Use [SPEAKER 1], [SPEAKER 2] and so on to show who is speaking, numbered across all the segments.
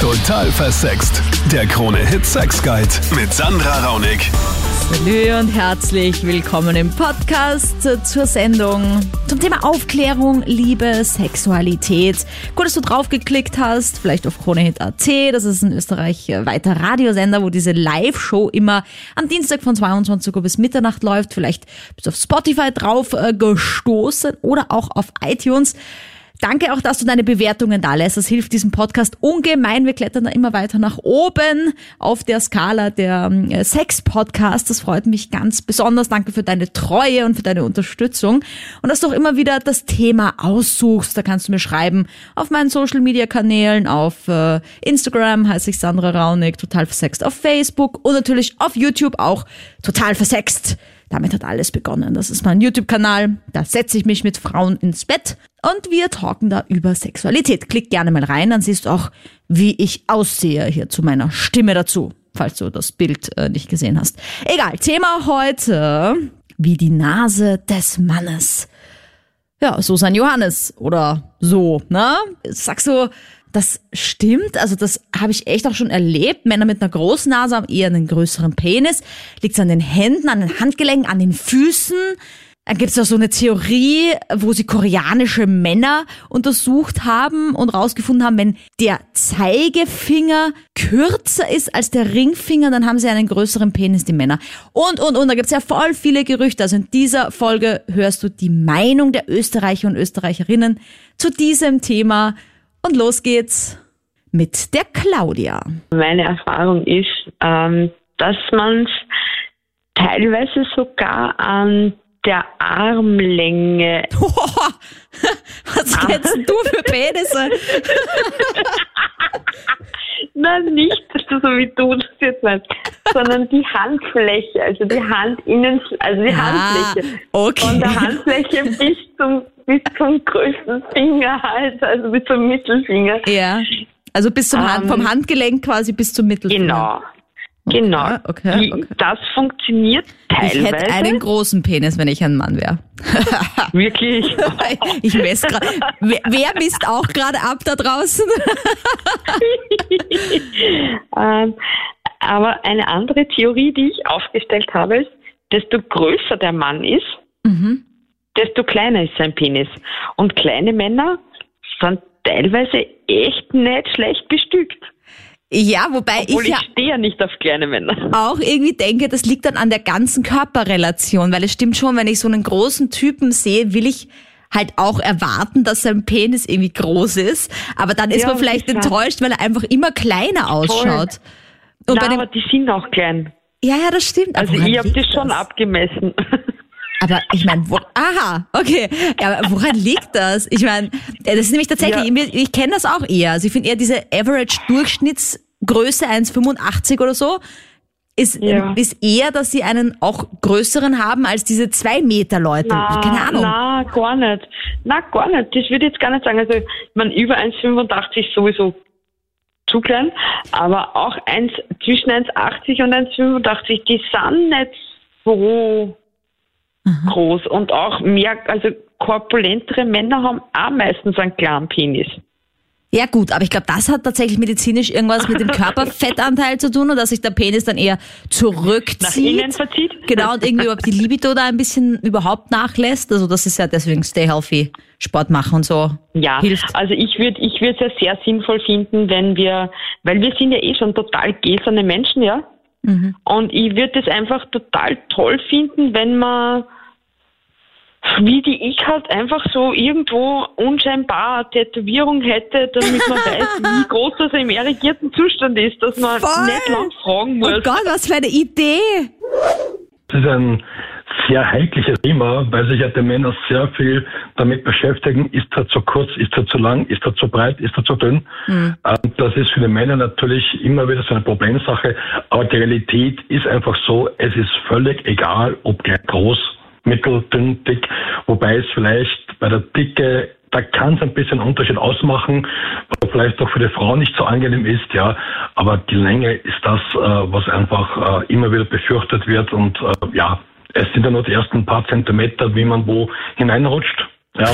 [SPEAKER 1] Total versext. Der Krone-Hit Sex Guide mit Sandra Raunig.
[SPEAKER 2] Salü und herzlich willkommen im Podcast zur Sendung zum Thema Aufklärung, Liebe, Sexualität. Gut, dass du draufgeklickt hast, vielleicht auf KroneHit.at. Das ist in Österreich weiter Radiosender, wo diese Live-Show immer am Dienstag von 22 Uhr bis Mitternacht läuft. Vielleicht bist du auf Spotify drauf äh, gestoßen oder auch auf iTunes. Danke auch, dass du deine Bewertungen da lässt. Das hilft diesem Podcast ungemein. Wir klettern da immer weiter nach oben auf der Skala der ähm, Sex-Podcasts. Das freut mich ganz besonders. Danke für deine Treue und für deine Unterstützung. Und dass du auch immer wieder das Thema aussuchst. Da kannst du mir schreiben auf meinen Social-Media-Kanälen. Auf äh, Instagram heiße ich Sandra Raunig, total versext. Auf Facebook und natürlich auf YouTube auch total versext. Damit hat alles begonnen. Das ist mein YouTube-Kanal. Da setze ich mich mit Frauen ins Bett und wir talken da über Sexualität. Klick gerne mal rein, dann siehst du auch, wie ich aussehe hier zu meiner Stimme dazu, falls du das Bild äh, nicht gesehen hast. Egal, Thema heute, wie die Nase des Mannes. Ja, so sein Johannes oder so, ne? Sagst du, das stimmt, also das habe ich echt auch schon erlebt. Männer mit einer großen Nase haben eher einen größeren Penis. Liegt es an den Händen, an den Handgelenken, an den Füßen? Dann gibt es auch so eine Theorie, wo sie koreanische Männer untersucht haben und rausgefunden haben, wenn der Zeigefinger kürzer ist als der Ringfinger, dann haben sie einen größeren Penis, die Männer. Und, und, und, da gibt es ja voll viele Gerüchte. Also in dieser Folge hörst du die Meinung der Österreicher und Österreicherinnen zu diesem Thema. Und los geht's mit der Claudia.
[SPEAKER 3] Meine Erfahrung ist, ähm, dass man teilweise sogar an der Armlänge.
[SPEAKER 2] Was kennst du für Penisse?
[SPEAKER 3] Nein, nicht, dass du so wie du das jetzt meinst, sondern die Handfläche, also die Handinnen, also die
[SPEAKER 2] Ah,
[SPEAKER 3] Handfläche.
[SPEAKER 2] okay.
[SPEAKER 3] Von der Handfläche bis zum, bis zum größten Finger halt, also bis zum Mittelfinger.
[SPEAKER 2] Ja. Also bis zum Hand,
[SPEAKER 3] Ähm,
[SPEAKER 2] vom Handgelenk quasi bis zum Mittelfinger.
[SPEAKER 3] Genau. Genau.
[SPEAKER 2] okay, okay.
[SPEAKER 3] Das funktioniert
[SPEAKER 2] Ich
[SPEAKER 3] teilweise.
[SPEAKER 2] hätte einen großen Penis, wenn ich ein Mann wäre.
[SPEAKER 3] Wirklich.
[SPEAKER 2] Ich messe gerade. Wer, wer misst auch gerade ab da draußen?
[SPEAKER 3] ähm, aber eine andere Theorie, die ich aufgestellt habe, ist, desto größer der Mann ist,
[SPEAKER 2] Mhm.
[SPEAKER 3] desto kleiner ist sein Penis. Und kleine Männer sind teilweise echt nicht schlecht bestückt.
[SPEAKER 2] Ja, wobei
[SPEAKER 3] Obwohl
[SPEAKER 2] ich
[SPEAKER 3] ich,
[SPEAKER 2] ja
[SPEAKER 3] stehe ja nicht auf kleine Männer.
[SPEAKER 2] auch irgendwie denke, das liegt dann an der ganzen Körperrelation, weil es stimmt schon, wenn ich so einen großen Typen sehe, will ich halt auch erwarten, dass sein Penis irgendwie groß ist, aber dann ist
[SPEAKER 3] Ja,
[SPEAKER 2] man vielleicht enttäuscht, weil er einfach immer kleiner ausschaut. Und
[SPEAKER 3] Na, aber die sind auch klein.
[SPEAKER 2] ja, ja, das stimmt.
[SPEAKER 3] Also
[SPEAKER 2] woran
[SPEAKER 3] ich habe das schon abgemessen.
[SPEAKER 2] Aber ich meine, aha, okay. Ja, aber woran liegt das? Ich meine, das ist nämlich tatsächlich,
[SPEAKER 3] Ja.
[SPEAKER 2] ich, ich kenne das auch eher. Also ich finde eher diese Average-Durchschnittsgröße 1,85 oder so ist,
[SPEAKER 3] Ja.
[SPEAKER 2] ist eher, dass sie einen auch größeren haben als diese zwei Meter Leute. Keine Ahnung.
[SPEAKER 3] Na, gar nicht. Na, gar nicht. Das würde ich jetzt gar nicht sagen. Also, ich meine, über 1,85 sowieso zu klein, aber auch 1, zwischen 1,80 und 1,85, die sind nicht so groß und auch mehr, also korpulentere Männer haben auch meistens einen kleinen Penis.
[SPEAKER 2] Ja gut, aber ich glaube, das hat tatsächlich medizinisch irgendwas mit dem Körperfettanteil zu tun und dass sich der Penis dann eher
[SPEAKER 3] Nach
[SPEAKER 2] zurückzieht.
[SPEAKER 3] innen verzieht.
[SPEAKER 2] Genau, und irgendwie überhaupt die Libido da ein bisschen überhaupt nachlässt. Also das ist ja deswegen Stay Healthy, Sport machen und so.
[SPEAKER 3] Ja,
[SPEAKER 2] Hilft.
[SPEAKER 3] also ich würde ich würde es ja sehr sinnvoll finden, wenn wir, weil wir sind ja eh schon total gläserne Menschen, ja.
[SPEAKER 2] Mhm.
[SPEAKER 3] Und ich würde es einfach total toll finden, wenn man, wie die ich halt einfach so irgendwo unscheinbar eine Tätowierung hätte, damit man weiß, wie groß das im erregierten Zustand ist, dass man
[SPEAKER 2] Voll.
[SPEAKER 3] nicht lang fragen
[SPEAKER 2] Oh
[SPEAKER 3] muss.
[SPEAKER 2] Gott, was für eine Idee!
[SPEAKER 4] Das ist ein sehr heikles Thema, weil sich ja die Männer sehr viel damit beschäftigen, ist er zu kurz, ist er zu lang, ist er zu breit, ist er zu dünn. Ähm, Das ist für die Männer natürlich immer wieder so eine Problemsache, aber die Realität ist einfach so, es ist völlig egal, ob gleich groß, mittel, dünn, dick, wobei es vielleicht bei der Dicke da kann es ein bisschen Unterschied ausmachen, was vielleicht auch für die Frau nicht so angenehm ist, ja. Aber die Länge ist das, äh, was einfach äh, immer wieder befürchtet wird und äh, ja, es sind ja nur die ersten paar Zentimeter, wie man wo hineinrutscht. Ja,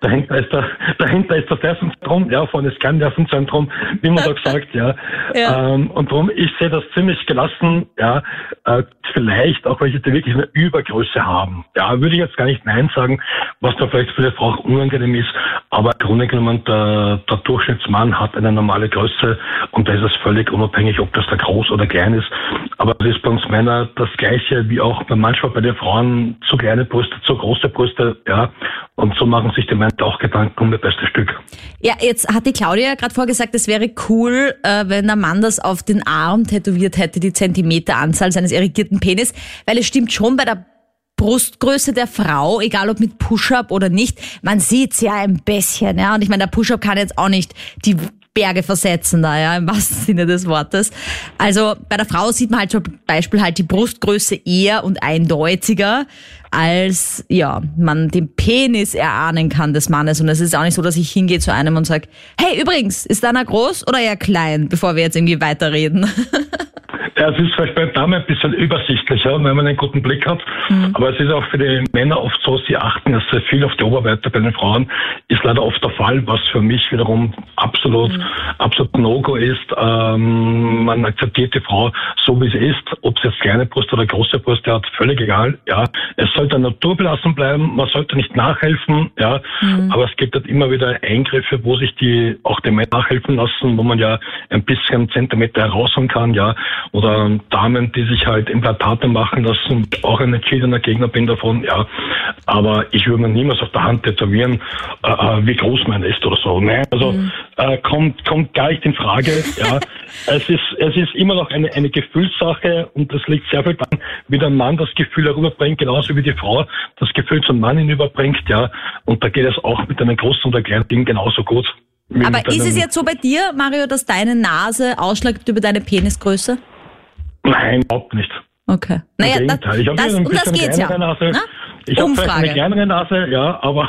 [SPEAKER 4] dahinter ist der, dahinter ist das Nervenzentrum, ja, vorne ist kein Nervenzentrum, wie man da sagt, ja.
[SPEAKER 2] Ja.
[SPEAKER 4] Ähm, und darum, ich sehe das ziemlich gelassen, ja, äh, vielleicht auch welche, die wirklich eine Übergröße haben. Ja, würde ich jetzt gar nicht Nein sagen, was da vielleicht für die Frau auch unangenehm ist, aber im Grunde genommen, der, der Durchschnittsmann hat eine normale Größe und da ist es völlig unabhängig, ob das da groß oder klein ist. Aber das ist bei uns Männer das Gleiche, wie auch manchmal bei den Frauen zu kleine Brüste, zu große Brüste, ja. Und so machen sich die Männer auch Gedanken um das beste Stück.
[SPEAKER 2] Ja, jetzt hat die Claudia gerade vorgesagt, es wäre cool, äh, wenn der Mann das auf den Arm tätowiert hätte, die Zentimeteranzahl seines erigierten Penis, weil es stimmt schon bei der Brustgröße der Frau, egal ob mit Push-Up oder nicht, man sieht's ja ein bisschen, ja. Und ich meine, der Push-Up kann jetzt auch nicht die Berge versetzen da, ja, im wahrsten Sinne des Wortes. Also bei der Frau sieht man halt zum Beispiel halt die Brustgröße eher und eindeutiger, als ja, man den Penis erahnen kann des Mannes. Und es ist auch nicht so, dass ich hingehe zu einem und sage, hey, übrigens, ist deiner groß oder eher klein, bevor wir jetzt irgendwie weiterreden.
[SPEAKER 4] Ja, es ist vielleicht bei Damen ein bisschen übersichtlicher, wenn man einen guten Blick hat. Aber es ist auch für die Männer oft so, sie achten ja sehr viel auf die Oberweite. Bei den Frauen ist leider oft der Fall, was für mich wiederum absolut, absolut No-Go ist. Ähm, man akzeptiert die Frau so, wie sie ist. Ob sie jetzt kleine Brust oder große Brüste hat, völlig egal. Ja, es sollte naturbelassen bleiben. Man sollte nicht nachhelfen. Ja, aber es gibt halt immer wieder Eingriffe, wo sich die, auch Männer nachhelfen lassen, wo man ja ein bisschen Zentimeter herausholen kann. Ja, oder Damen, die sich halt Implantate machen lassen, auch ein entschiedener Gegner bin davon, ja. Aber ich würde mir niemals auf der Hand tätowieren, äh, äh, wie groß man ist oder so. Nein, also äh, kommt, kommt gar nicht in Frage. Ja. es ist, es ist immer noch eine, eine Gefühlssache und das liegt sehr viel daran, wie der Mann das Gefühl herüberbringt, genauso wie die Frau das Gefühl zum Mann hinüberbringt, ja. Und da geht es auch mit einem großen oder kleinen Ding genauso gut.
[SPEAKER 2] Aber ist es jetzt so bei dir, Mario, dass deine Nase ausschlägt über deine Penisgröße?
[SPEAKER 4] Nein, überhaupt nicht.
[SPEAKER 2] Okay.
[SPEAKER 4] Im
[SPEAKER 2] Naja, das,
[SPEAKER 4] Gegenteil. ich habe
[SPEAKER 2] um das geht's ja.
[SPEAKER 4] Nase.
[SPEAKER 2] Na?
[SPEAKER 4] Ich habe vielleicht eine kleinere Nase, ja, aber,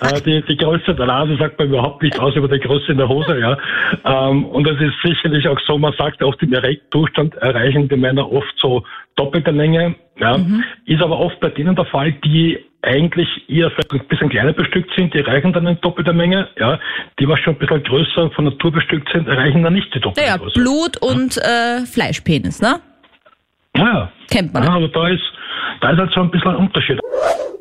[SPEAKER 4] aber äh, die, die Größe der Nase sagt man überhaupt nicht aus über die Größe in der Hose, ja. Ähm, und es ist sicherlich auch so, man sagt auch, im Erregtzustand erreichen die Männer oft so doppelte Länge, ja.
[SPEAKER 2] Mhm.
[SPEAKER 4] Ist aber oft bei denen der Fall, die eigentlich eher vielleicht ein bisschen kleiner bestückt sind, die erreichen dann eine doppelte Menge, ja. Die, was schon ein bisschen größer von Natur bestückt sind, erreichen dann nicht die doppelte
[SPEAKER 2] Naja,
[SPEAKER 4] Größe.
[SPEAKER 2] Blut und äh, Fleischpenis, ne?
[SPEAKER 4] Ja,
[SPEAKER 2] Kennt man.
[SPEAKER 4] ja, aber da ist, da ist halt so ein bisschen ein Unterschied.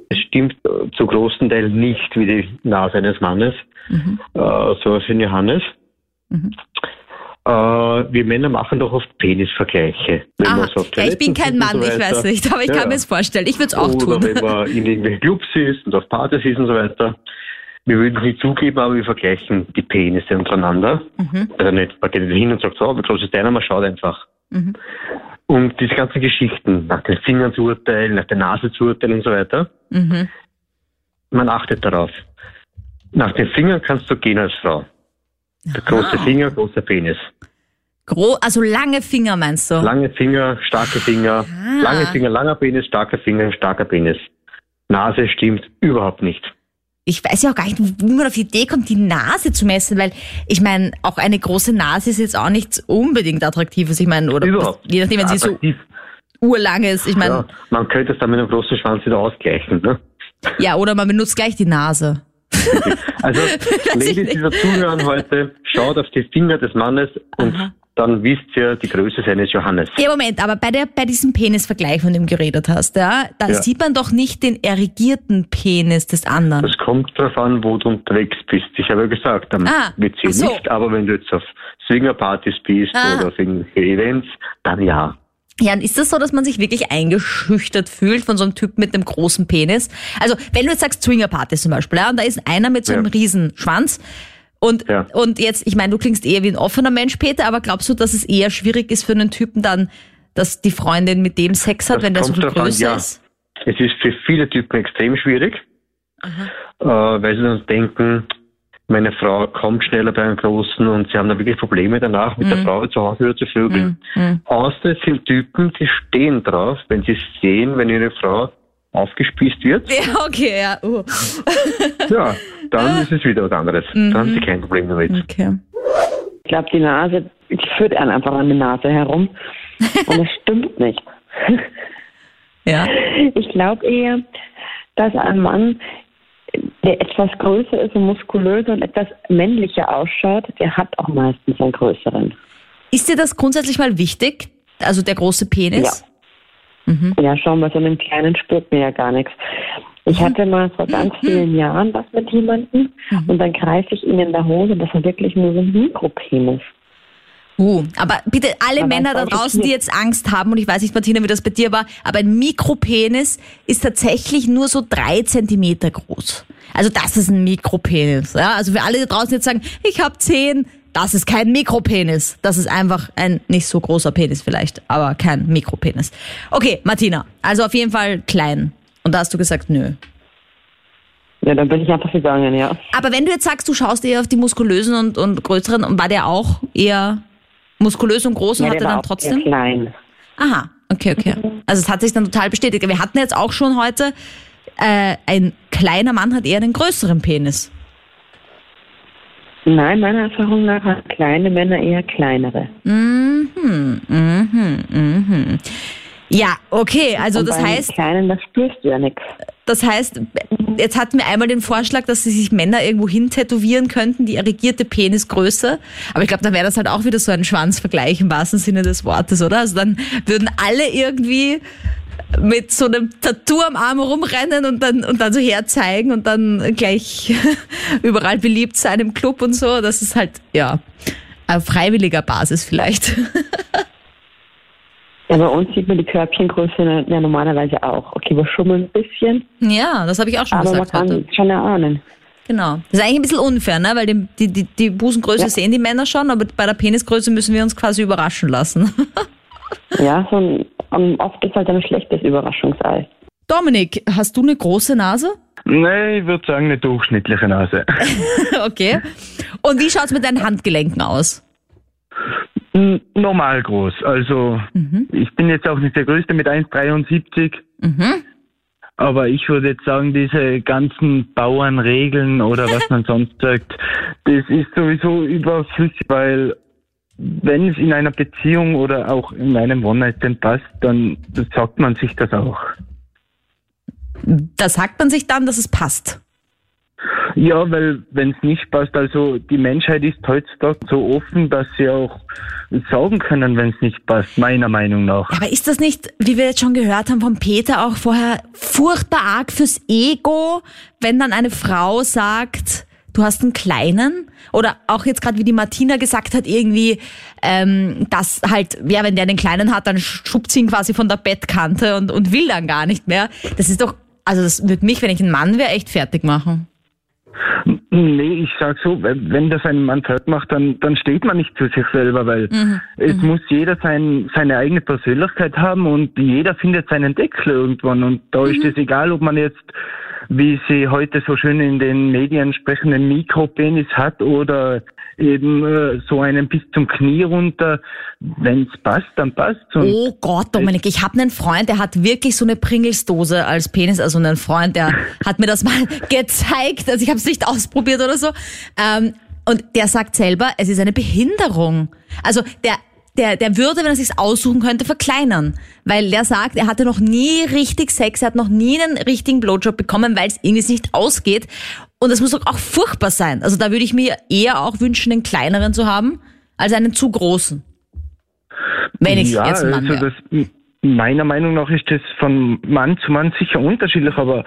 [SPEAKER 5] Es stimmt äh, zu großen Teil nicht wie die Nase eines Mannes,
[SPEAKER 2] Mhm.
[SPEAKER 5] äh, so wie in Johannes. Äh, wir Männer machen doch oft Penisvergleiche. Wenn
[SPEAKER 2] Aha,
[SPEAKER 5] man so auf
[SPEAKER 2] ja, ich bin kein Mann,
[SPEAKER 5] so
[SPEAKER 2] ich weiß nicht, aber ich
[SPEAKER 5] Ja.
[SPEAKER 2] kann mir es vorstellen. Ich würde es auch
[SPEAKER 5] Oder
[SPEAKER 2] tun.
[SPEAKER 5] wenn man in irgendwelchen Clubs ist und auf Partys ist und so weiter. Wir würden es nicht zugeben, aber wir vergleichen die Penisse untereinander.
[SPEAKER 2] Mhm.
[SPEAKER 5] Also nicht, man geht nicht hin und sagt, so, wie groß ist deiner? Man schaut einfach.
[SPEAKER 2] Mhm.
[SPEAKER 5] Und diese ganzen Geschichten, nach den Fingern zu urteilen, nach der Nase zu urteilen und so weiter,
[SPEAKER 2] Mhm.
[SPEAKER 5] man achtet darauf. Nach den Fingern kannst du gehen als Frau. Der große
[SPEAKER 2] Aha.
[SPEAKER 5] Finger, großer Penis.
[SPEAKER 2] Gro also lange Finger meinst du?
[SPEAKER 5] Lange Finger, starke Finger.
[SPEAKER 2] Ah.
[SPEAKER 5] Lange Finger, langer Penis, starker Finger, starker Penis. Nase stimmt überhaupt nicht.
[SPEAKER 2] Ich weiß ja auch gar nicht, wie man auf die Idee kommt, die Nase zu messen, weil ich meine, auch eine große Nase ist jetzt auch nichts unbedingt Attraktives. Ich meine, oder
[SPEAKER 5] Überhaupt.
[SPEAKER 2] je nachdem, wenn sie so urlang ist. Ich meine,
[SPEAKER 5] Ja, man könnte es dann mit einem großen Schwanz wieder ausgleichen. Ne?
[SPEAKER 2] ja. oder man benutzt gleich die Nase.
[SPEAKER 5] Also, Ladies, die da zuhören heute, schaut auf die Finger des Mannes und dann wisst ihr die Größe seines Johannes.
[SPEAKER 2] Ja, Moment, aber bei, der, bei diesem Penisvergleich, von dem du geredet hast, ja, da
[SPEAKER 5] Ja.
[SPEAKER 2] sieht man doch nicht den erigierten Penis des anderen.
[SPEAKER 5] Das kommt darauf an, wo du unterwegs bist. Ich habe ja gesagt, am
[SPEAKER 2] Ah,
[SPEAKER 5] WC
[SPEAKER 2] so.
[SPEAKER 5] nicht, aber wenn du jetzt auf Swingerpartys bist
[SPEAKER 2] Ah.
[SPEAKER 5] oder auf irgendwelche Events, dann ja.
[SPEAKER 2] Ja, und ist das so, dass man sich wirklich eingeschüchtert fühlt von so einem Typ mit einem großen Penis? Also, wenn du jetzt sagst Swingerparty zum Beispiel, ja, und da ist einer mit so einem
[SPEAKER 5] Ja.
[SPEAKER 2] riesen Schwanz und,
[SPEAKER 5] Ja.
[SPEAKER 2] und jetzt, ich meine, du klingst eher wie ein offener Mensch, Peter, aber glaubst du, dass es eher schwierig ist für einen Typen dann, dass die Freundin mit dem Sex hat,
[SPEAKER 5] Das
[SPEAKER 2] wenn der so viel
[SPEAKER 5] drauf an,
[SPEAKER 2] größer
[SPEAKER 5] ja.
[SPEAKER 2] ist?
[SPEAKER 5] Es ist für viele Typen extrem schwierig, äh, weil sie dann denken, meine Frau kommt schneller bei einem Großen und sie haben dann wirklich Probleme danach mit der Frau zu Hause wieder zu vögeln.
[SPEAKER 2] Mhm.
[SPEAKER 5] Außer es sind Typen, die stehen drauf, wenn sie sehen, wenn ihre Frau aufgespießt wird,
[SPEAKER 2] Ja, okay, ja. Uh.
[SPEAKER 5] ja, dann ist es wieder was anderes. Dann haben sie kein Problem damit.
[SPEAKER 2] Okay.
[SPEAKER 6] Ich glaube, die Nase, die führt einen einfach an der Nase herum. Und das stimmt nicht.
[SPEAKER 2] Ja.
[SPEAKER 6] Ich glaube eher, dass ein Mann
[SPEAKER 3] der etwas größer ist und muskulöser und etwas männlicher ausschaut, der hat auch meistens einen größeren.
[SPEAKER 2] Ist dir das grundsätzlich mal wichtig? Also der große Penis?
[SPEAKER 3] Ja. Mhm. Ja, schau mal, so einem kleinen spürt mir ja gar nichts. Ich mhm. hatte mal vor ganz mhm. vielen Jahren was mit jemandem mhm. und dann greife ich ihn in der Hose, das war wirklich nur so ein Mikropenis.
[SPEAKER 2] Uh, aber bitte alle aber Männer da draußen, die jetzt Angst haben, und ich weiß nicht, Martina, wie das bei dir war, aber ein Mikropenis ist tatsächlich nur so drei Zentimeter groß. Also das ist ein Mikropenis. Ja? Also für alle da draußen jetzt sagen, ich habe zehn, das ist kein Mikropenis. Das ist einfach ein nicht so großer Penis vielleicht, aber kein Mikropenis. Okay, Martina, also auf jeden Fall klein. Und da hast du gesagt, nö.
[SPEAKER 3] Ja, dann bin ich einfach gegangen, ja.
[SPEAKER 2] Aber wenn du jetzt sagst, du schaust eher auf die muskulösen und, und größeren, war der auch eher muskulös und groß und ja, hatte dann trotzdem?
[SPEAKER 3] klein.
[SPEAKER 2] Aha, okay, okay. Also es hat sich dann total bestätigt. Wir hatten jetzt auch schon heute, äh, ein kleiner Mann hat eher einen größeren Penis.
[SPEAKER 3] Nein, meiner Erfahrung nach haben kleine Männer eher kleinere.
[SPEAKER 2] Mhm, mhm, mhm. Ja, okay, also
[SPEAKER 3] und
[SPEAKER 2] das heißt.
[SPEAKER 3] Kleinen, das spürst du ja nichts.
[SPEAKER 2] Das heißt, jetzt hatten wir einmal den Vorschlag, dass sie sich Männer irgendwo hin tätowieren könnten, die erregierte Penisgröße. Aber ich glaube, dann wäre das halt auch wieder so ein Schwanzvergleich im wahrsten Sinne des Wortes, oder? Also dann würden alle irgendwie mit so einem Tattoo am Arm rumrennen und dann, und dann so herzeigen und dann gleich überall beliebt sein im Club und so. Das ist halt, ja, auf freiwilliger Basis vielleicht.
[SPEAKER 3] Ja, bei uns sieht man die Körbchengröße ja normalerweise auch. Okay, wir schummeln ein bisschen.
[SPEAKER 2] Ja, das habe ich auch schon
[SPEAKER 3] aber
[SPEAKER 2] gesagt.
[SPEAKER 3] Aber man kann heute. schon erahnen.
[SPEAKER 2] Genau. Das ist eigentlich ein bisschen unfair, ne? weil die, die, die, die Busengröße ja. sehen die Männer schon, aber bei der Penisgröße müssen wir uns quasi überraschen lassen.
[SPEAKER 3] ja, so ein, um, oft ist halt ein schlechtes Überraschungsei.
[SPEAKER 2] Dominik, hast du eine große Nase?
[SPEAKER 7] Nein, ich würde sagen eine durchschnittliche Nase.
[SPEAKER 2] okay. Und wie schaut es mit deinen Handgelenken aus?
[SPEAKER 7] Normal groß. Also mhm. ich bin jetzt auch nicht der Größte mit 1,73. Mhm. Aber ich würde jetzt sagen, diese ganzen Bauernregeln oder was man sonst sagt, das ist sowieso überflüssig, weil wenn es in einer Beziehung oder auch in einem One-Night-Stand passt, dann sagt man sich das auch.
[SPEAKER 2] Da sagt man sich dann, dass es passt.
[SPEAKER 7] Ja, weil wenn es nicht passt, also die Menschheit ist heutzutage so offen, dass sie auch sagen können, wenn es nicht passt, meiner Meinung nach.
[SPEAKER 2] Aber ist das nicht, wie wir jetzt schon gehört haben von Peter auch vorher, furchtbar arg fürs Ego, wenn dann eine Frau sagt, du hast einen kleinen? Oder auch jetzt gerade, wie die Martina gesagt hat, irgendwie, ähm, dass halt, ja, wenn der einen kleinen hat, dann schubt sie ihn quasi von der Bettkante und, und will dann gar nicht mehr. Das ist doch, also das würde mich, wenn ich ein Mann wäre, echt fertig machen.
[SPEAKER 7] Nee, ich sag so, wenn das ein Mann fertig macht, dann, dann steht man nicht zu sich selber, weil mhm. es mhm. muss jeder sein, seine eigene Persönlichkeit haben und jeder findet seinen Deckel irgendwann und da mhm. ist es egal, ob man jetzt wie sie heute so schön in den Medien sprechen, einen Mikropenis hat oder eben äh, so einen bis zum Knie runter. Wenn es passt, dann passt
[SPEAKER 2] Oh Gott, Dominik, ich habe einen Freund, der hat wirklich so eine Pringelsdose als Penis, also einen Freund, der hat mir das mal gezeigt, also ich habe es nicht ausprobiert oder so. Ähm, und der sagt selber, es ist eine Behinderung. Also der der, der würde, wenn er sich aussuchen könnte, verkleinern. Weil der sagt, er hatte noch nie richtig Sex, er hat noch nie einen richtigen Blowjob bekommen, weil es irgendwie nicht ausgeht. Und das muss doch auch furchtbar sein. Also da würde ich mir eher auch wünschen, einen kleineren zu haben, als einen zu großen. Wenn ich ja, jetzt ein Mann also
[SPEAKER 7] das, Meiner Meinung nach ist das von Mann zu Mann sicher unterschiedlich, aber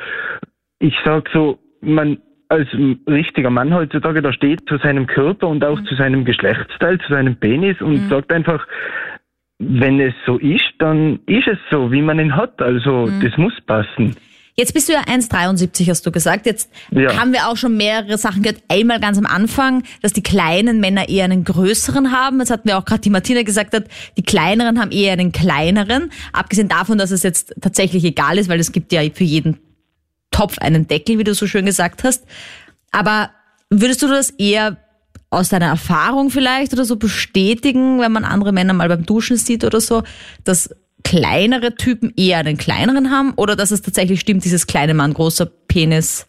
[SPEAKER 7] ich sag so, man als richtiger Mann heutzutage da steht zu seinem Körper und auch mhm. zu seinem Geschlechtsteil, zu seinem Penis und mhm. sagt einfach, wenn es so ist, dann ist es so, wie man ihn hat. Also mhm. das muss passen.
[SPEAKER 2] Jetzt bist du ja 1,73, hast du gesagt. Jetzt ja. haben wir auch schon mehrere Sachen gehört. Einmal ganz am Anfang, dass die kleinen Männer eher einen größeren haben. Jetzt hatten wir auch gerade die Martina gesagt hat, die kleineren haben eher einen kleineren. Abgesehen davon, dass es jetzt tatsächlich egal ist, weil es gibt ja für jeden Topf einen Deckel, wie du so schön gesagt hast. Aber würdest du das eher aus deiner Erfahrung vielleicht oder so bestätigen, wenn man andere Männer mal beim Duschen sieht oder so, dass kleinere Typen eher einen kleineren haben oder dass es tatsächlich stimmt, dieses kleine Mann, großer Penis,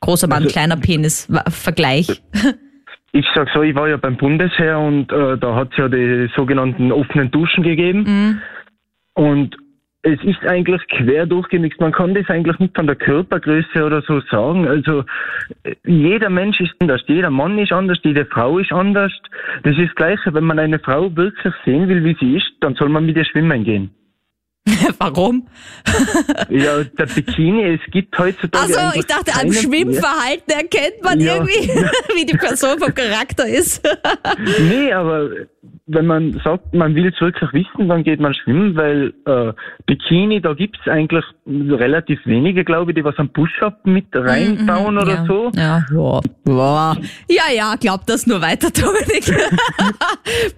[SPEAKER 2] großer Mann, also, kleiner Penis Vergleich?
[SPEAKER 7] Ich sag so, ich war ja beim Bundesheer und äh, da hat es ja die sogenannten offenen Duschen gegeben. Mhm. Und es ist eigentlich quer durchgemixt. Man kann das eigentlich nicht von der Körpergröße oder so sagen. Also jeder Mensch ist anders, jeder Mann ist anders, jede Frau ist anders. Das ist das Gleiche. Wenn man eine Frau wirklich sehen will, wie sie ist, dann soll man mit ihr schwimmen gehen.
[SPEAKER 2] Warum?
[SPEAKER 7] Ja, der Bikini, es gibt heutzutage.
[SPEAKER 2] Also ich dachte, am Schwimmverhalten erkennt man
[SPEAKER 7] Ja.
[SPEAKER 2] irgendwie, wie die Person vom Charakter ist.
[SPEAKER 7] Nee, aber wenn man sagt, man will es wirklich wissen, dann geht man schwimmen, weil äh, Bikini, da gibt's eigentlich relativ wenige, glaube ich, die was am Push-Up mit reinbauen oder
[SPEAKER 2] ja.
[SPEAKER 7] so.
[SPEAKER 2] Ja, ja. Ja, ja, ja, glaub das nur weiter, Dominik.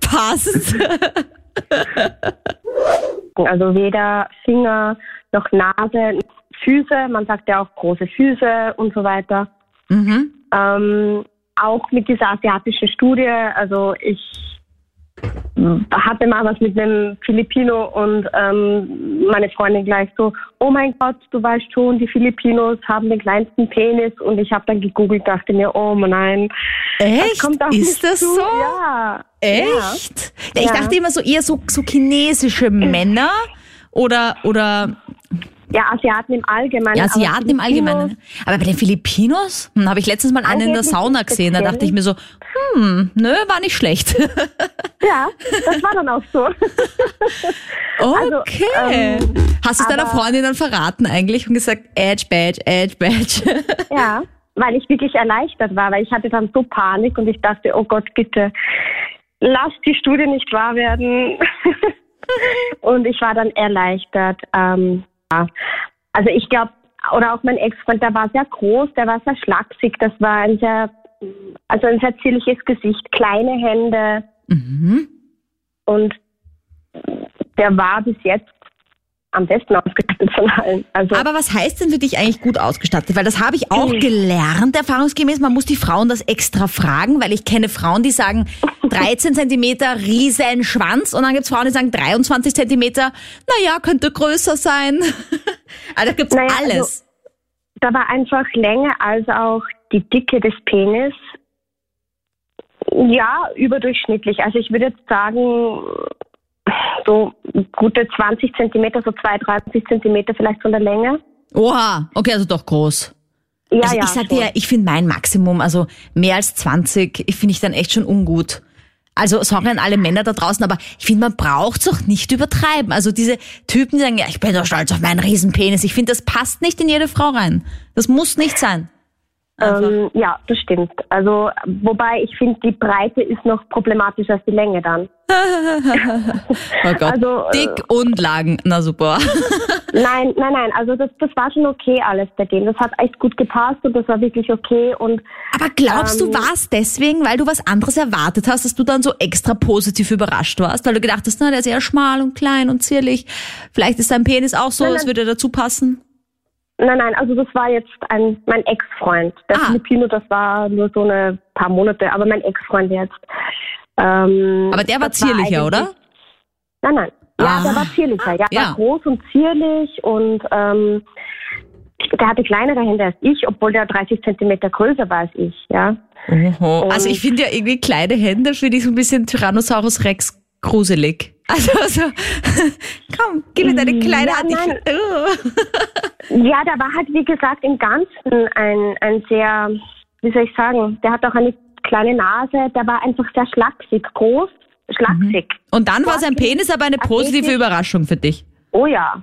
[SPEAKER 2] Passt.
[SPEAKER 8] Also weder Finger noch Nase, Füße, man sagt ja auch große Füße und so weiter.
[SPEAKER 2] Mhm.
[SPEAKER 8] Ähm, auch mit dieser asiatischen Studie, also ich hatte mal was mit einem Filipino und ähm, meine Freundin gleich so, oh mein Gott, du weißt schon, die Filipinos haben den kleinsten Penis und ich habe dann gegoogelt, dachte mir, oh nein, das
[SPEAKER 2] Echt?
[SPEAKER 8] auch
[SPEAKER 2] Ist das
[SPEAKER 8] zu.
[SPEAKER 2] so?
[SPEAKER 8] Ja.
[SPEAKER 2] Echt? Ja. Ich dachte immer so eher so, so chinesische Männer oder, oder
[SPEAKER 8] Ja, Asiaten im Allgemeinen.
[SPEAKER 2] ja, Asiaten im Allgemeinen. Aber bei den Filipinos hm, habe ich letztens mal einen in der Sauna gesehen. Da dachte ich mir so, hm, nö, war nicht schlecht.
[SPEAKER 8] Ja, das war dann auch so.
[SPEAKER 2] Okay.
[SPEAKER 8] ähm,
[SPEAKER 2] Hast du es deiner Freundin dann verraten eigentlich und gesagt, Edge Badge, Edge Badge?
[SPEAKER 8] ja, weil ich wirklich erleichtert war, weil ich hatte dann so Panik und ich dachte, oh Gott, bitte, lass die Studie nicht wahr werden. und ich war dann erleichtert. Ähm. Also ich glaube, oder auch mein Ex-Freund, der war sehr groß, der war sehr schlaksig, das war ein sehr, also ein sehr zierliches Gesicht, kleine Hände
[SPEAKER 2] mhm.
[SPEAKER 8] und der war bis jetzt am besten ausgestattet von allen. Also
[SPEAKER 2] Aber was heißt denn für dich eigentlich gut ausgestattet? Weil das habe ich auch
[SPEAKER 8] Mhm.
[SPEAKER 2] gelernt, erfahrungsgemäß. Man muss die Frauen das extra fragen, weil ich kenne Frauen, die sagen 13 Zentimeter riesen Schwanz und dann gibt es Frauen, die sagen 23 Zentimeter, naja, könnte größer sein. also da gibt's
[SPEAKER 8] Naja, also-
[SPEAKER 2] alles.
[SPEAKER 8] da war einfach Länge als auch die Dicke des Penis ja überdurchschnittlich. Also ich würde jetzt sagen, so gute 20 Zentimeter, so 2, 30 Zentimeter vielleicht von der Länge.
[SPEAKER 2] Oha, okay, also doch groß.
[SPEAKER 8] Ja,
[SPEAKER 2] also
[SPEAKER 8] ja.
[SPEAKER 2] ich sag
[SPEAKER 8] schon.
[SPEAKER 2] dir, ich finde mein Maximum, also mehr als 20, ich finde ich dann echt schon ungut. Also sorry an alle Männer da draußen, aber ich finde, man braucht's auch nicht übertreiben. Also diese Typen, die sagen, ja, ich bin so stolz auf meinen Riesenpenis. Ich finde, das passt nicht in jede Frau rein. Das muss nicht sein.
[SPEAKER 8] Ähm, ja, das stimmt. Also, wobei ich finde, die Breite ist noch problematischer als die Länge dann.
[SPEAKER 2] Oh Gott.
[SPEAKER 8] Also, äh,
[SPEAKER 2] Dick und lang. Na super.
[SPEAKER 8] Nein, nein, nein. Also das, das war schon okay alles bei dem. Das hat echt gut gepasst und das war wirklich okay. Und
[SPEAKER 2] Aber glaubst du,
[SPEAKER 8] Ähm,
[SPEAKER 2] war's deswegen, weil du was anderes erwartet hast, dass du dann so extra positiv überrascht warst? Weil du gedacht hast, na, der ist eher schmal und klein und zierlich. Vielleicht ist dein Penis auch so,
[SPEAKER 8] Nein,
[SPEAKER 2] es würde dazu passen.
[SPEAKER 8] Nein, nein, also das war jetzt ein, mein Ex-Freund. Der
[SPEAKER 2] Ah.
[SPEAKER 8] Filipino, das war nur so eine paar Monate, aber mein Ex-Freund jetzt. Ähm,
[SPEAKER 2] Aber der war zierlicher,
[SPEAKER 8] eigentlich-
[SPEAKER 2] oder?
[SPEAKER 8] Nein, nein. Ja,
[SPEAKER 2] Ah.
[SPEAKER 8] der war zierlicher. Ja,
[SPEAKER 2] Ja.
[SPEAKER 8] war groß und zierlich und ähm, der hatte kleinere Hände als ich, obwohl der 30 Zentimeter größer war als ich, ja.
[SPEAKER 2] Oho. Also ich finde ja irgendwie kleine Hände, finde ich so ein bisschen Tyrannosaurus Rex gruselig. Also, also komm, gib mir deine kleine
[SPEAKER 8] Ja,
[SPEAKER 2] Hand. Ugh.
[SPEAKER 8] Ja, der war halt, wie gesagt, im Ganzen ein, ein sehr, wie soll ich sagen, der hat auch eine kleine Nase, der war einfach sehr schlaksig, groß, schlaksig.
[SPEAKER 2] Und dann war sein Penis aber eine positive. Überraschung für dich.
[SPEAKER 8] Oh ja.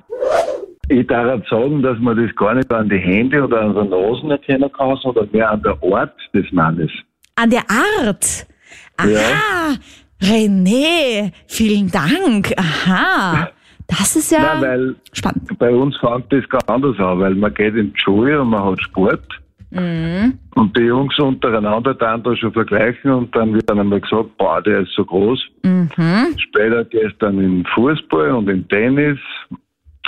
[SPEAKER 9] Ich darf sagen, dass man das gar nicht an die Hände oder an der Nase erkennen kann, sondern mehr an der Art des Mannes.
[SPEAKER 2] An der Art. Aha. René, vielen Dank. Aha. Das ist ja
[SPEAKER 9] Nein, weil
[SPEAKER 2] spannend.
[SPEAKER 9] bei uns fängt das ganz anders an, weil man geht in die Schule und man hat Sport.
[SPEAKER 2] Mhm.
[SPEAKER 9] Und die Jungs untereinander dann da schon vergleichen und dann wird dann einmal gesagt, boah, der ist so groß.
[SPEAKER 2] Mhm.
[SPEAKER 9] Später gehst du dann in Fußball und in Tennis.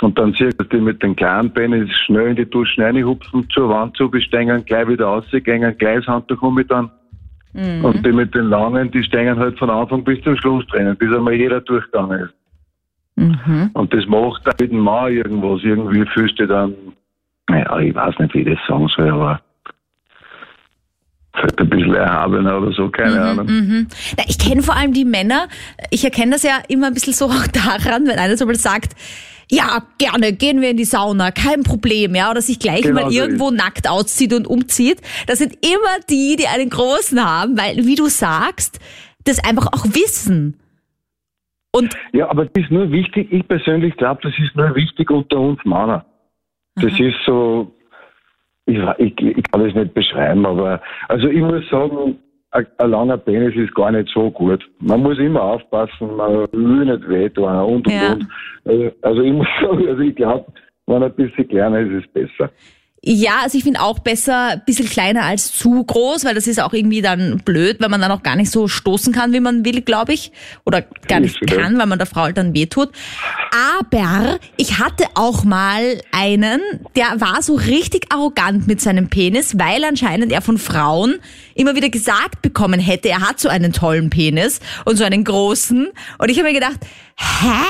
[SPEAKER 9] Und dann siehst du die mit den kleinen Penis schnell in die Duschen reinhupfen, zur Wand zu bestehen, gleich wieder rausgehen, gleich das Handtuch um mit dann.
[SPEAKER 2] Mhm.
[SPEAKER 9] Und die mit den langen, die stehen halt von Anfang bis zum Schluss drinnen, bis einmal jeder durchgegangen ist.
[SPEAKER 2] Mhm.
[SPEAKER 9] Und das macht dann mit dem Mann irgendwas. Irgendwie fühlst du dann, naja, ich weiß nicht, wie ich das sagen soll, aber vielleicht ein bisschen erhabener oder so, keine Ahnung.
[SPEAKER 2] Mhm. Na, ich kenne vor allem die Männer. Ich erkenne das ja immer ein bisschen so auch daran, wenn einer zum Beispiel sagt, ja, gerne, gehen wir in die Sauna, kein Problem, ja, oder sich gleich
[SPEAKER 9] Genau
[SPEAKER 2] mal
[SPEAKER 9] so
[SPEAKER 2] irgendwo nackt auszieht und umzieht. Das sind immer die, die einen großen haben, weil, wie du sagst, das einfach auch wissen. Und
[SPEAKER 9] Ja, aber das ist nur wichtig, ich persönlich glaube, das ist nur wichtig unter uns Männer. Das ist so, ich, ich, ich kann das nicht beschreiben, aber also ich muss sagen, ein, ein langer Penis ist gar nicht so gut. Man muss immer aufpassen, man will nicht wehtun und und
[SPEAKER 2] Ja.
[SPEAKER 9] und. Also, also ich muss sagen, also ich glaube, wenn ein bisschen kleiner ist, ist es besser.
[SPEAKER 2] Ja, also ich finde auch besser ein bisschen kleiner als zu groß, weil das ist auch irgendwie dann blöd, wenn man dann auch gar nicht so stoßen kann, wie man will, glaube ich. Oder gar nicht kann, weil man der Frau halt dann wehtut. Aber ich hatte auch mal einen, der war so richtig arrogant mit seinem Penis, weil anscheinend er von Frauen immer wieder gesagt bekommen hätte, er hat so einen tollen Penis und so einen großen. Und ich habe mir gedacht, hä?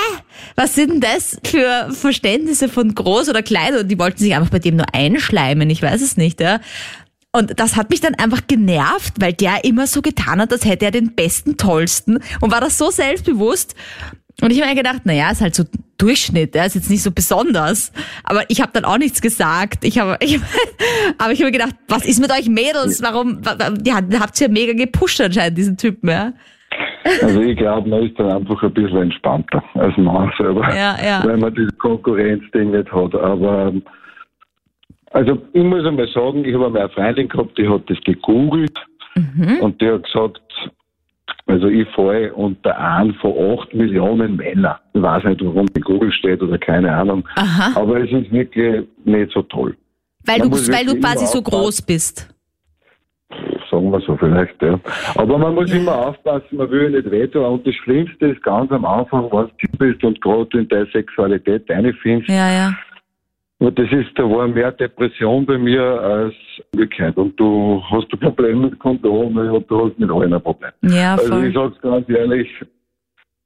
[SPEAKER 2] Was sind das für Verständnisse von groß oder klein? Und die wollten sich einfach bei dem nur einschleimen, ich weiß es nicht, ja. Und das hat mich dann einfach genervt, weil der immer so getan hat, als hätte er den besten, tollsten und war das so selbstbewusst. Und ich habe mir gedacht, naja, ist halt so Durchschnitt, ja, ist jetzt nicht so besonders. Aber ich habe dann auch nichts gesagt. Ich habe, ich, aber ich habe mir gedacht, was ist mit euch Mädels? Warum? wa- wa- Die habt ja mega gepusht anscheinend, diesen Typen, ja.
[SPEAKER 9] Also ich glaube, man ist dann einfach ein bisschen entspannter als Mann selber,
[SPEAKER 2] Ja, ja.
[SPEAKER 9] weil man dieses Konkurrenzding nicht hat. Aber also ich muss einmal sagen, ich habe einmal eine Freundin gehabt, die hat das gegoogelt
[SPEAKER 2] Mhm.
[SPEAKER 9] und die hat gesagt, also ich falle unter einen von acht Millionen Männern. Ich weiß nicht, warum die Google steht oder keine Ahnung.
[SPEAKER 2] Aha.
[SPEAKER 9] Aber es ist wirklich nicht so toll.
[SPEAKER 2] Weil
[SPEAKER 9] Man
[SPEAKER 2] du, weil du quasi so groß bist.
[SPEAKER 9] Sagen wir so vielleicht, ja. Aber man muss immer aufpassen, man will nicht wehtun. Und das Schlimmste ist ganz am Anfang, was du bist und gerade in deine Sexualität reinfindest.
[SPEAKER 2] Ja, ja.
[SPEAKER 9] Und das ist, da war mehr Depression bei mir als Möglichkeit. Und du hast ein Problem mit Kondom und du hast mit allen ein Problem.
[SPEAKER 2] Ja,
[SPEAKER 9] Also
[SPEAKER 2] voll.
[SPEAKER 9] ich sag's ganz ehrlich,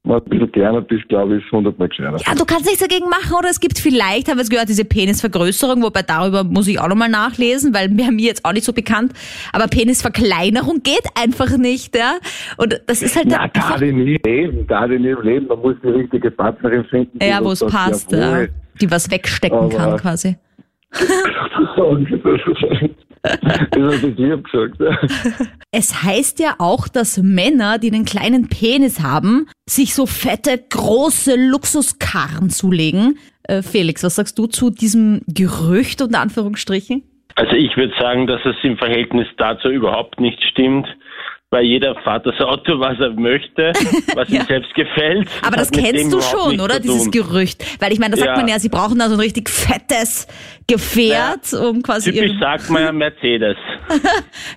[SPEAKER 9] du ein bisschen kleiner bist, glaube ich, ist hundertmal gescheiter.
[SPEAKER 2] Ja, du kannst nichts dagegen machen oder es gibt vielleicht, haben wir es gehört, diese Penisvergrößerung, wobei darüber muss ich auch nochmal nachlesen, weil mir mir jetzt auch nicht so bekannt. Aber Penisverkleinerung geht einfach nicht, ja. Und das ist halt
[SPEAKER 9] Na,
[SPEAKER 2] einfach,
[SPEAKER 9] da die nie leben, da die nie Leben. Man muss die richtige Partnerin finden.
[SPEAKER 2] ja, wo es passt, ja. die was wegstecken
[SPEAKER 9] Aber-
[SPEAKER 2] kann quasi.
[SPEAKER 9] das hat ich lieb gesagt.
[SPEAKER 2] Es heißt ja auch, dass Männer, die einen kleinen Penis haben, sich so fette, große Luxuskarren zulegen. Äh, Felix, was sagst du zu diesem Gerücht unter Anführungsstrichen?
[SPEAKER 10] Also ich würde sagen, dass es im Verhältnis dazu überhaupt nicht stimmt, weil jeder fährt das Auto, was er möchte, was
[SPEAKER 2] Ja.
[SPEAKER 10] ihm selbst gefällt.
[SPEAKER 2] Aber das kennst du schon, oder? Dieses. Gerücht. Weil ich meine, da sagt
[SPEAKER 10] Ja.
[SPEAKER 2] man ja, sie brauchen da so ein richtig fettes Gefährt, um quasi
[SPEAKER 10] Typisch sagt man ja Mercedes.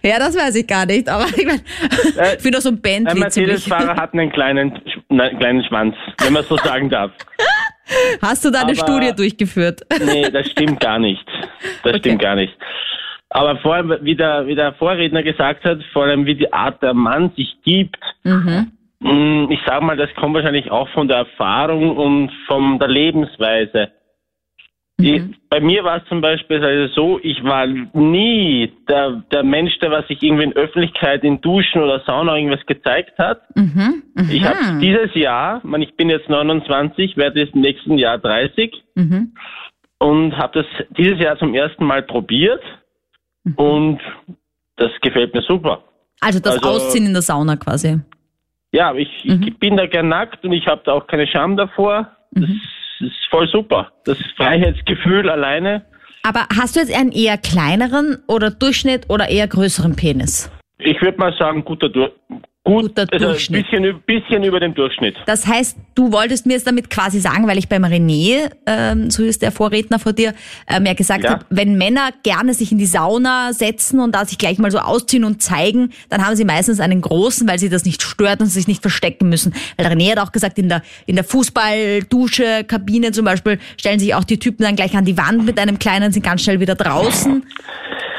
[SPEAKER 2] Ja, das weiß ich gar nicht, aber ich meine,
[SPEAKER 10] Äh,
[SPEAKER 2] ich finde auch so ein
[SPEAKER 10] Ein
[SPEAKER 2] Bentley ziemlich.
[SPEAKER 10] Mercedes-Fahrer hat einen kleinen, nein, kleinen Schwanz, wenn man so sagen darf.
[SPEAKER 2] Hast du da eine
[SPEAKER 10] aber-
[SPEAKER 2] Studie durchgeführt?
[SPEAKER 10] Nee, das stimmt gar nicht. Das
[SPEAKER 2] Okay.
[SPEAKER 10] stimmt gar nicht. Aber vor allem, wie der, wie der Vorredner gesagt hat, vor allem wie die Art der Mann sich gibt,
[SPEAKER 2] Mhm.
[SPEAKER 10] Mm, Ich sage mal, das kommt wahrscheinlich auch von der Erfahrung und von der Lebensweise. Ich, bei mir war es zum Beispiel also so, ich war nie der, der Mensch, der was sich irgendwie in Öffentlichkeit in Duschen oder Sauna irgendwas gezeigt hat.
[SPEAKER 2] Mhm.
[SPEAKER 10] Ich habe dieses Jahr, man, ich bin jetzt 29, werde jetzt im nächsten Jahr 30
[SPEAKER 2] Mhm.
[SPEAKER 10] und habe das dieses Jahr zum ersten Mal probiert und das gefällt mir super.
[SPEAKER 2] Also das
[SPEAKER 10] Also-
[SPEAKER 2] Ausziehen in der Sauna quasi.
[SPEAKER 10] Ja, ich, ich bin da gern nackt und ich habe da auch keine Scham davor. Das ist voll super. Das Freiheitsgefühl alleine.
[SPEAKER 2] Aber hast du jetzt einen eher kleineren oder Durchschnitt oder eher größeren Penis?
[SPEAKER 10] Ich würde mal sagen, guter, gut,
[SPEAKER 2] Guter
[SPEAKER 10] also
[SPEAKER 2] Durchschnitt.
[SPEAKER 10] Ein bisschen, bisschen über dem Durchschnitt.
[SPEAKER 2] Das heißt, du wolltest mir jetzt damit quasi sagen, weil ich beim René, ähm, so ist der Vorredner vor dir, ähm, ja gesagt
[SPEAKER 10] Ja.
[SPEAKER 2] hat, wenn Männer gerne sich in die Sauna setzen und da sich gleich mal so ausziehen und zeigen, dann haben sie meistens einen großen, weil sie das nicht stört und sich nicht verstecken müssen. Weil René hat auch gesagt, in der, in der Fußballdusche, Kabine zum Beispiel, stellen sich auch die Typen dann gleich an die Wand mit einem kleinen, sind ganz schnell wieder draußen.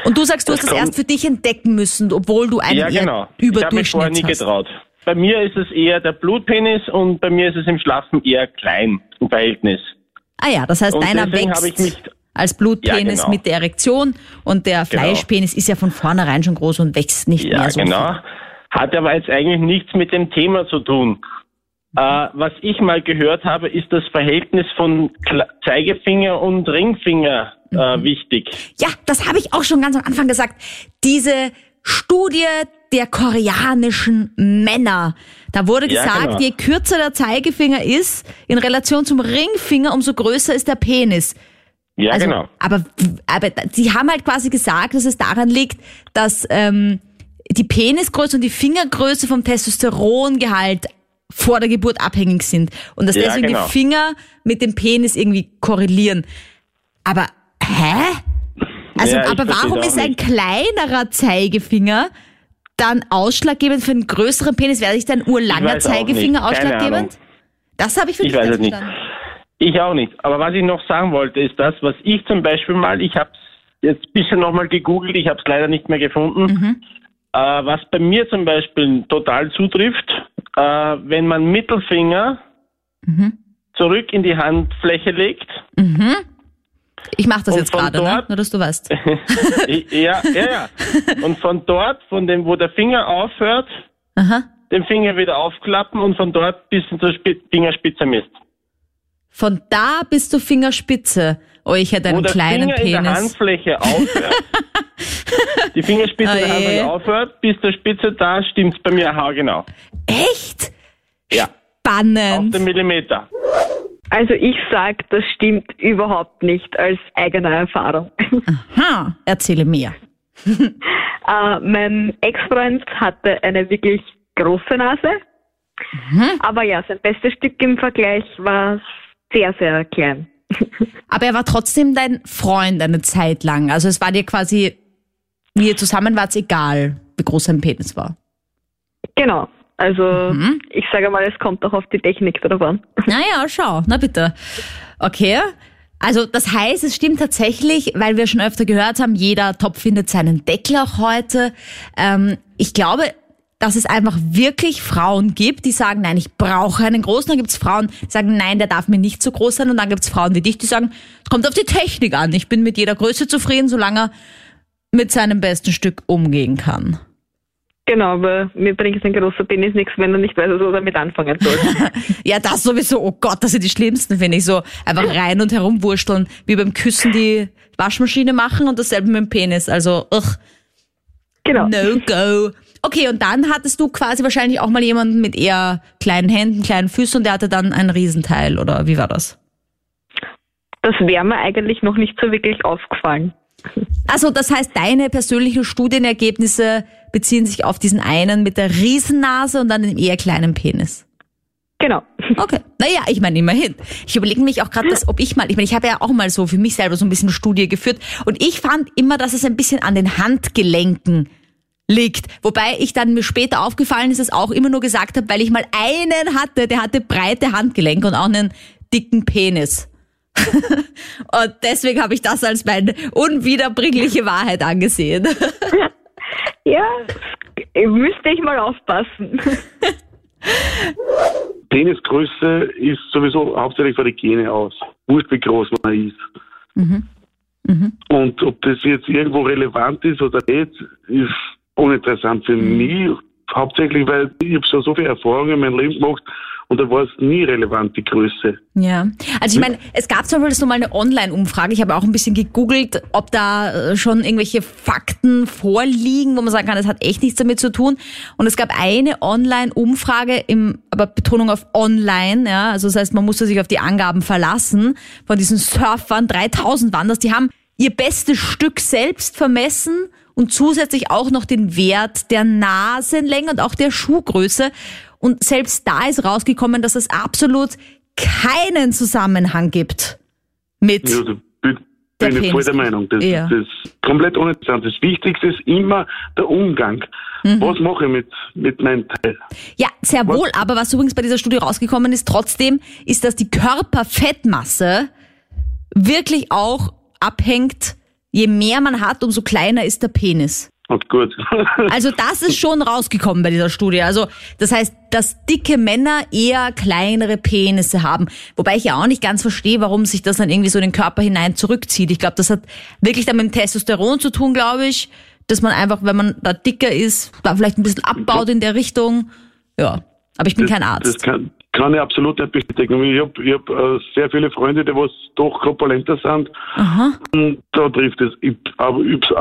[SPEAKER 2] Und du sagst, du hast
[SPEAKER 10] Das
[SPEAKER 2] das
[SPEAKER 10] kommt-
[SPEAKER 2] erst für dich entdecken müssen, obwohl du einen
[SPEAKER 10] Ja, genau.
[SPEAKER 2] eher
[SPEAKER 10] Ich habe mich vorher nie
[SPEAKER 2] Überdurchschnitt hast.
[SPEAKER 10] getraut. Bei mir ist es eher der Blutpenis und bei mir ist es im Schlafen eher klein im Verhältnis.
[SPEAKER 2] Ah ja, das heißt,
[SPEAKER 10] Und
[SPEAKER 2] deiner wächst als Blutpenis
[SPEAKER 10] Ja, genau.
[SPEAKER 2] mit der Erektion und der
[SPEAKER 10] Genau.
[SPEAKER 2] Fleischpenis ist ja von vornherein schon groß und wächst nicht
[SPEAKER 10] Ja,
[SPEAKER 2] mehr so
[SPEAKER 10] genau.
[SPEAKER 2] viel.
[SPEAKER 10] Hat aber jetzt eigentlich nichts mit dem Thema zu tun. Äh, was ich mal gehört habe, ist das Verhältnis von Kle Zeigefinger und Ringfinger äh, wichtig.
[SPEAKER 2] Ja, das habe ich auch schon ganz am Anfang gesagt. Diese Studie der koreanischen Männer. Da wurde
[SPEAKER 10] Ja,
[SPEAKER 2] gesagt,
[SPEAKER 10] genau.
[SPEAKER 2] je kürzer der Zeigefinger ist, in Relation zum Ringfinger, umso größer ist der Penis.
[SPEAKER 10] Ja,
[SPEAKER 2] also,
[SPEAKER 10] genau.
[SPEAKER 2] Aber, aber sie haben halt quasi gesagt, dass es daran liegt, dass ähm, die Penisgröße und die Fingergröße vom Testosterongehalt vor der Geburt abhängig sind und dass
[SPEAKER 10] Ja,
[SPEAKER 2] deswegen
[SPEAKER 10] genau.
[SPEAKER 2] die Finger mit dem Penis irgendwie korrelieren. Aber hä? Also,
[SPEAKER 10] Ja, ich
[SPEAKER 2] aber warum ist ein kleinerer Zeigefinger dann ausschlaggebend für einen größeren Penis? Wäre sich dann urlanger Zeigefinger ausschlaggebend? Das habe ich für
[SPEAKER 10] Ich
[SPEAKER 2] mich
[SPEAKER 10] weiß
[SPEAKER 2] nicht
[SPEAKER 10] es. Ich auch nicht. Aber was ich noch sagen wollte, ist das, was ich zum Beispiel mal, ich habe jetzt ein bisschen nochmal gegoogelt, ich habe es leider nicht mehr gefunden.
[SPEAKER 2] Mhm.
[SPEAKER 10] Äh, was bei mir zum Beispiel total zutrifft, äh, wenn man Mittelfinger
[SPEAKER 2] Mhm.
[SPEAKER 10] zurück in die Handfläche legt,
[SPEAKER 2] Ich mache das
[SPEAKER 10] Und
[SPEAKER 2] jetzt gerade, ne?
[SPEAKER 10] dort-
[SPEAKER 2] Nur, dass du weißt.
[SPEAKER 10] ja, ja, ja. Und von dort, von dem, wo der Finger aufhört,
[SPEAKER 2] Aha.
[SPEAKER 10] den Finger wieder aufklappen und von dort bis zur Spi- Fingerspitze misst.
[SPEAKER 2] Von da bis zur Fingerspitze. Oh, ich hätte
[SPEAKER 10] Wo
[SPEAKER 2] einen
[SPEAKER 10] der
[SPEAKER 2] kleinen
[SPEAKER 10] Finger in der
[SPEAKER 2] Penis.
[SPEAKER 10] Handfläche aufhört, die Fingerspitze
[SPEAKER 2] Oh
[SPEAKER 10] der. Handfläche aufhört, bis zur Spitze da, stimmt's bei mir haargenau.
[SPEAKER 2] Echt?
[SPEAKER 10] Ja, auf
[SPEAKER 2] Spannend.
[SPEAKER 10] den Millimeter.
[SPEAKER 3] Also ich sag, das stimmt überhaupt nicht als eigene Erfahrung.
[SPEAKER 2] Ha, erzähle mir.
[SPEAKER 3] äh, mein Ex-Freund hatte eine wirklich große Nase. Aber ja, sein bestes Stück im Vergleich war sehr, sehr klein.
[SPEAKER 2] Aber er war trotzdem dein Freund eine Zeit lang. Also es war dir quasi, wie ihr zusammen wart, egal, wie groß sein Penis war.
[SPEAKER 3] Genau. Also ich sage mal, es kommt auch auf die Technik drauf an.
[SPEAKER 2] Naja, schau, na bitte. Okay. Also das heißt, es stimmt tatsächlich, weil wir schon öfter gehört haben, jeder Topf findet seinen Deckel auch heute. Ähm, ich glaube, dass es einfach wirklich Frauen gibt, die sagen, nein, ich brauche einen großen. Dann gibt es Frauen, die sagen, nein, der darf mir nicht so groß sein. Und dann gibt es Frauen wie dich, die sagen, es kommt auf die Technik an. Ich bin mit jeder Größe zufrieden, solange er mit seinem besten Stück umgehen kann.
[SPEAKER 3] Genau, aber mir bringt ein großer Penis nichts, wenn er nicht weiß, was er damit anfangen soll.
[SPEAKER 2] Ja, das sowieso. Oh Gott, das sind die schlimmsten, finde ich. So einfach rein und herumwursteln, wie beim Küssen die Waschmaschine machen und dasselbe mit dem Penis. Also, ugh,
[SPEAKER 3] genau.
[SPEAKER 2] no go. Okay, und dann hattest du quasi wahrscheinlich auch mal jemanden mit eher kleinen Händen, kleinen Füßen und der hatte dann ein Riesenteil, oder wie war das?
[SPEAKER 3] Das wäre mir eigentlich noch nicht so wirklich aufgefallen.
[SPEAKER 2] Also, das heißt, deine persönlichen Studienergebnisse beziehen sich auf diesen einen mit der Riesennase und dann dem eher kleinen Penis.
[SPEAKER 3] Genau.
[SPEAKER 2] Okay. Naja, ich meine, immerhin. Ich überlege mich auch gerade, dass, ob ich mal, ich meine, ich habe ja auch mal so für mich selber so ein bisschen Studie geführt und ich fand immer, dass es ein bisschen an den Handgelenken liegt. Wobei ich dann mir später aufgefallen ist, es auch immer nur gesagt habe, weil ich mal einen hatte, der hatte breite Handgelenke und auch einen dicken Penis. und deswegen habe ich das als meine unwiederbringliche Wahrheit angesehen.
[SPEAKER 3] Ja, müsste ich mal aufpassen.
[SPEAKER 11] Penisgröße ist sowieso hauptsächlich von der Gene aus. Wurscht, wie groß man ist. Und ob das jetzt irgendwo relevant ist oder nicht, ist uninteressant für mich. Hauptsächlich, weil ich habe schon so viele Erfahrungen in meinem Leben gemacht und da war es nie relevant, die Größe.
[SPEAKER 2] Ja, also ich meine, es gab zum Beispiel so mal eine Online-Umfrage. Ich habe auch ein bisschen gegoogelt, ob da äh, schon irgendwelche Fakten vorliegen, wo man sagen kann, das hat echt nichts damit zu tun. Und es gab eine Online-Umfrage, im, aber Betonung auf Online, ja, also das heißt, man musste sich auf die Angaben verlassen von diesen Surfern. 3000 waren das. Die haben ihr bestes Stück selbst vermessen und zusätzlich auch noch den Wert der Nasenlänge und auch der Schuhgröße. Und selbst da ist rausgekommen, dass es absolut keinen Zusammenhang gibt mit.
[SPEAKER 11] Ja, da bin,
[SPEAKER 2] Der
[SPEAKER 11] bin ich voll der Meinung. Das,
[SPEAKER 2] Ja.
[SPEAKER 11] das ist komplett uninteressant. Das Wichtigste ist immer der Umgang.
[SPEAKER 2] Mhm.
[SPEAKER 11] Was mache ich mit, mit meinem Teil?
[SPEAKER 2] Ja, sehr wohl. Aber was übrigens bei dieser Studie rausgekommen ist, trotzdem, ist, dass die Körperfettmasse wirklich auch abhängt. Je mehr man hat, umso kleiner ist der Penis.
[SPEAKER 11] Und gut.
[SPEAKER 2] Also das ist schon rausgekommen bei dieser Studie. Also das heißt, dass dicke Männer eher kleinere Penisse haben. Wobei ich ja auch nicht ganz verstehe, warum sich das dann irgendwie so in den Körper hinein zurückzieht. Ich glaube, das hat wirklich dann mit dem Testosteron zu tun, glaube ich. Dass man einfach, wenn man da dicker ist, da vielleicht ein bisschen abbaut in der Richtung. Ja, aber ich bin kein Arzt.
[SPEAKER 11] Das kann, kann ich absolut nicht bestätigen. Ich habe ich hab, äh, sehr viele Freunde, die was doch korpulenter sind.
[SPEAKER 2] Aha.
[SPEAKER 11] Und da trifft es ich, aber, ich,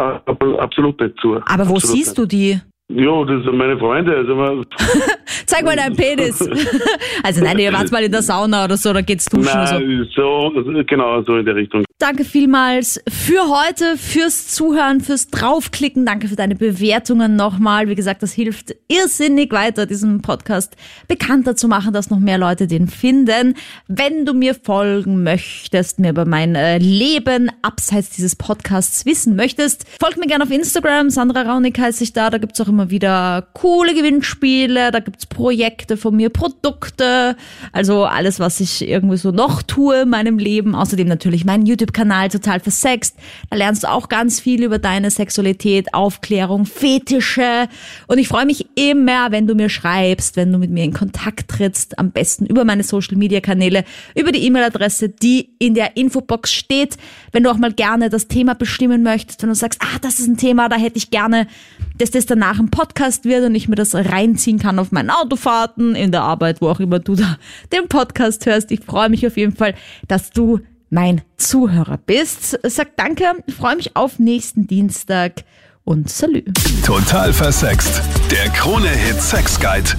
[SPEAKER 11] absolut nicht zu.
[SPEAKER 2] Aber wo
[SPEAKER 11] absolut
[SPEAKER 2] siehst
[SPEAKER 11] nicht.
[SPEAKER 2] du die?
[SPEAKER 11] Ja, das sind meine Freunde. Also
[SPEAKER 2] Zeig mal deinen Penis. also nein, ihr wart mal in der Sauna oder so, da geht's duschen oder so.
[SPEAKER 11] nein, so, genau, so in der Richtung.
[SPEAKER 2] Danke vielmals für heute, fürs Zuhören, fürs Draufklicken. Danke für deine Bewertungen nochmal. Wie gesagt, das hilft irrsinnig weiter, diesen Podcast bekannter zu machen, dass noch mehr Leute den finden. Wenn du mir folgen möchtest, mir über mein äh, Leben abseits dieses Podcasts wissen möchtest, folg mir gerne auf Instagram. Sandra Raunig heiße ich da. Da gibt's auch immer wieder coole Gewinnspiele. Da gibt's Projekte von mir, Produkte. Also alles, was ich irgendwie so noch tue in meinem Leben. Außerdem natürlich mein YouTube-Kanal total versext. Da lernst du auch ganz viel über deine Sexualität, Aufklärung, Fetische. Und ich freue mich immer, wenn du mir schreibst, wenn du mit mir in Kontakt trittst. Am besten über meine Social-Media-Kanäle, über die E-Mail-Adresse, die in der Infobox steht. Wenn du auch mal gerne das Thema bestimmen möchtest, wenn du sagst, ah, das ist ein Thema, da hätte ich gerne, dass das danach ein Podcast wird und ich mir das reinziehen kann auf meinen Autofahrten, in der Arbeit, wo auch immer du da den Podcast hörst. Ich freue mich auf jeden Fall, dass du mein Zuhörer bist. Sag danke, freue mich auf nächsten Dienstag und Salü.
[SPEAKER 1] Total versext. Der Krone-Hit Sex Guide.